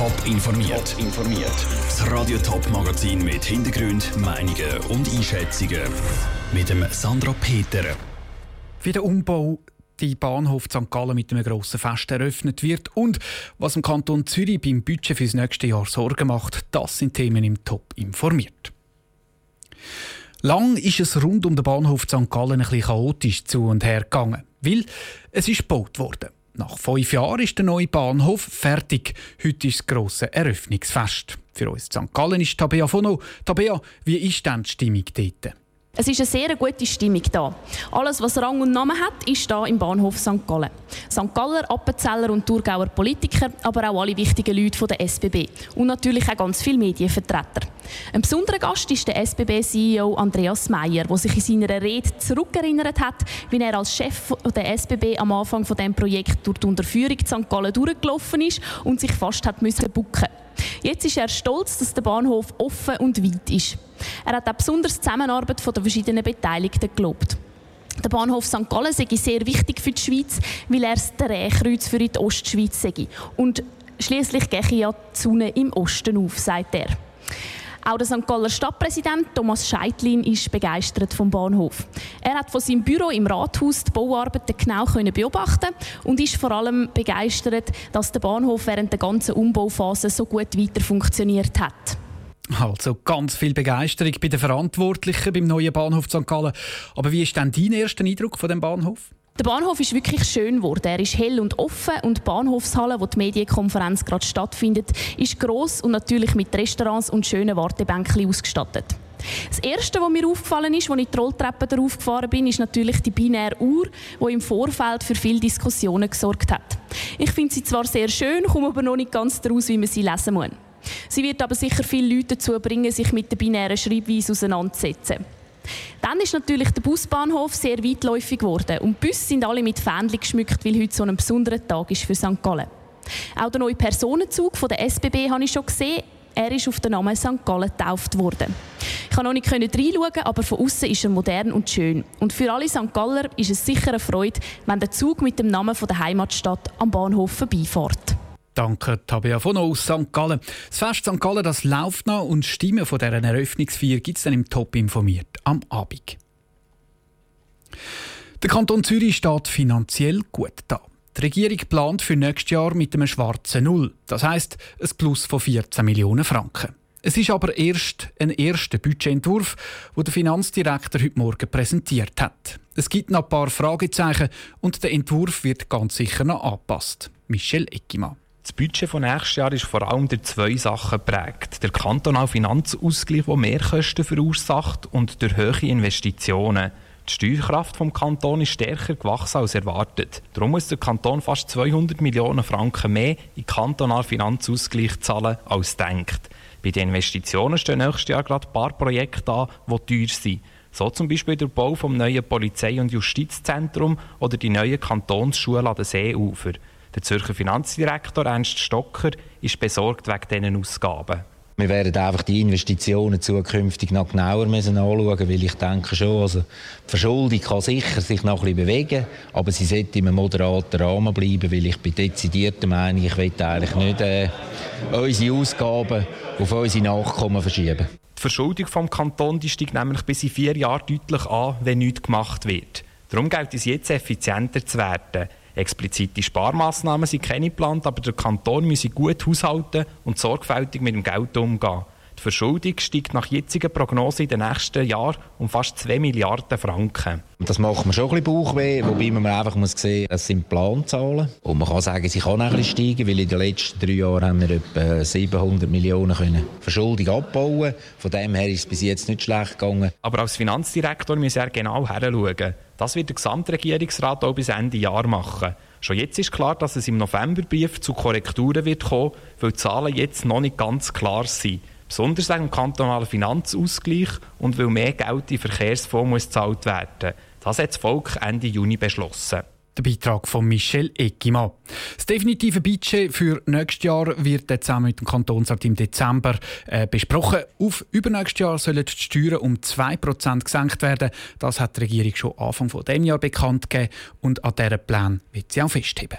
Top informiert. informiert. Das Radio Top Magazin mit Hintergrund, Meinungen und Einschätzungen mit dem Sandra Peter. Wie der Umbau die Bahnhof St. Gallen mit einem grossen Fest eröffnet wird und was im Kanton Zürich beim Budget fürs nächste Jahr Sorgen macht, das sind Themen im Top informiert. Lang ist es rund um den Bahnhof St. Gallen ein bisschen chaotisch zu und her gegangen, weil es ist gebaut worden. Nach fünf Jahren ist der neue Bahnhof fertig. Heute ist das grosse Eröffnungsfest. Für uns St. Gallen ist Tabea Fono. Tabea, wie ist denn die Stimmung dort? Es ist eine sehr gute Stimmung da. Alles, was Rang und Namen hat, ist da im Bahnhof St. Gallen. St. Galler, Appenzeller und Thurgauer Politiker, aber auch alle wichtigen Leute der SBB und natürlich auch ganz viele Medienvertreter. Ein besonderer Gast ist der SBB-CEO Andreas Meyer, der sich in seiner Rede zurückerinnert hat, wie er als Chef der SBB am Anfang von dem Projekt durch die Unterführung St. Gallen durchgelaufen ist und sich fast hat müssen bucken. Jetzt ist er stolz, dass der Bahnhof offen und weit ist. Er hat auch besonders die Zusammenarbeit der verschiedenen Beteiligten gelobt. Der Bahnhof St. Gallen sei sehr wichtig für die Schweiz, weil er das Drehkreuz für die Ostschweiz sei. Und schließlich gehe ja die Sonne im Osten auf, sagt er. Auch der St. Galler Stadtpräsident Thomas Scheitlin ist begeistert vom Bahnhof. Er hat von seinem Büro im Rathaus die Bauarbeiten genau beobachten und ist vor allem begeistert, dass der Bahnhof während der ganzen Umbauphase so gut weiter funktioniert hat. Also ganz viel Begeisterung bei den Verantwortlichen beim neuen Bahnhof St. Gallen. Aber wie ist denn dein erster Eindruck von dem Bahnhof? Der Bahnhof ist wirklich schön geworden. Er ist hell und offen und die Bahnhofshalle, wo die Medienkonferenz gerade stattfindet, ist groß und natürlich mit Restaurants und schönen Wartebänken ausgestattet. Das erste, was mir aufgefallen ist, als ich die Rolltreppe darauf gefahren bin, ist natürlich die binäre Uhr, die im Vorfeld für viele Diskussionen gesorgt hat. Ich finde sie zwar sehr schön, komme aber noch nicht ganz daraus, wie man sie lesen muss. Sie wird aber sicher viele Leute dazu bringen, sich mit der binären Schreibweise auseinanderzusetzen. Dann ist natürlich der Busbahnhof sehr weitläufig geworden und die Busse sind alle mit Fähnchen geschmückt, weil heute so ein besonderer Tag ist für St. Gallen. Auch der neue Personenzug von der SBB habe ich schon gesehen. Er ist auf den Namen St. Gallen getauft worden. Ich konnte noch nicht reinschauen, aber von außen ist er modern und schön. Und für alle St. Galler ist es sicher eine Freude, wenn der Zug mit dem Namen der Heimatstadt am Bahnhof vorbeifährt. Danke, Tabea von aus St. Gallen. Das Fest St. Gallen das läuft noch und Stimmen von dieser Eröffnungsfeier gibt es dann im Top informiert am Abend. Der Kanton Zürich steht finanziell gut da. Die Regierung plant für nächstes Jahr mit einem schwarzen Null. Das heißt ein Plus von 14 Millionen Franken. Es ist aber erst ein erster Budgetentwurf, den der Finanzdirektor heute Morgen präsentiert hat. Es gibt noch ein paar Fragezeichen und der Entwurf wird ganz sicher noch angepasst. Michel Eckimann. Das Budget von nächstes Jahr ist vor allem durch zwei Sachen geprägt. Der kantonale Finanzausgleich, der Mehrkosten verursacht, und durch hohe Investitionen. Die Steuerkraft vom Kanton ist stärker gewachsen als erwartet. Darum muss der Kanton fast 200 Millionen Franken mehr in kantonalen Finanzausgleich zahlen als denkt. Bei den Investitionen stehen nächstes Jahr gerade ein paar Projekte an, die teuer sind. So zum Beispiel der Bau vom neuen Polizei- und Justizzentrum oder die neue Kantonsschule an den Seeufer. Der Zürcher Finanzdirektor Ernst Stocker ist besorgt wegen diesen Ausgaben. Wir werden einfach die Investitionen zukünftig noch genauer müssen anschauen, weil ich denke schon, also die Verschuldung kann sicher sich noch ein bisschen bewegen, aber sie sollte in einem moderaten Rahmen bleiben, weil ich bin dezidiert der Meinung, ich will eigentlich nicht äh, unsere Ausgaben auf unsere Nachkommen verschieben. Die Verschuldung vom Kanton die steigt nämlich bis in vier Jahren deutlich an, wenn nichts gemacht wird. Darum gilt es jetzt effizienter zu werden. Explizite Sparmaßnahmen sind keine geplant, aber der Kanton müsse gut haushalten und sorgfältig mit dem Geld umgehen. Die Verschuldung steigt nach jetziger Prognose in den nächsten Jahren um fast 2 Milliarden Franken. Das macht mir schon ein bisschen Bauchweh, wobei man einfach muss sehen es sind Planzahlen. Und man kann sagen, sie kann auch ein bisschen steigen, weil in den letzten drei Jahren haben wir etwa 700 Millionen können Verschuldung abbauen Von dem her ist es bis jetzt nicht schlecht gegangen. Aber als Finanzdirektor muss er genau hinschauen. Das wird der Gesamtregierungsrat auch bis Ende Jahr machen. Schon jetzt ist klar, dass es im Novemberbrief zu Korrekturen wird kommen, weil die Zahlen jetzt noch nicht ganz klar sind. Besonders dem kantonalen Finanzausgleich und weil mehr Geld in Verkehrsfonds gezahlt werden Das hat das Volk Ende Juni beschlossen. Der Beitrag von Michel Eckimann. Das definitive Budget für nächstes Jahr wird zusammen mit dem Kantonsrat im Dezember äh, besprochen. Auf übernächstes Jahr sollen die Steuern um 2% gesenkt werden. Das hat die Regierung schon Anfang dieses Jahr bekannt gegeben und an diesen Plan wird sie auch festheben.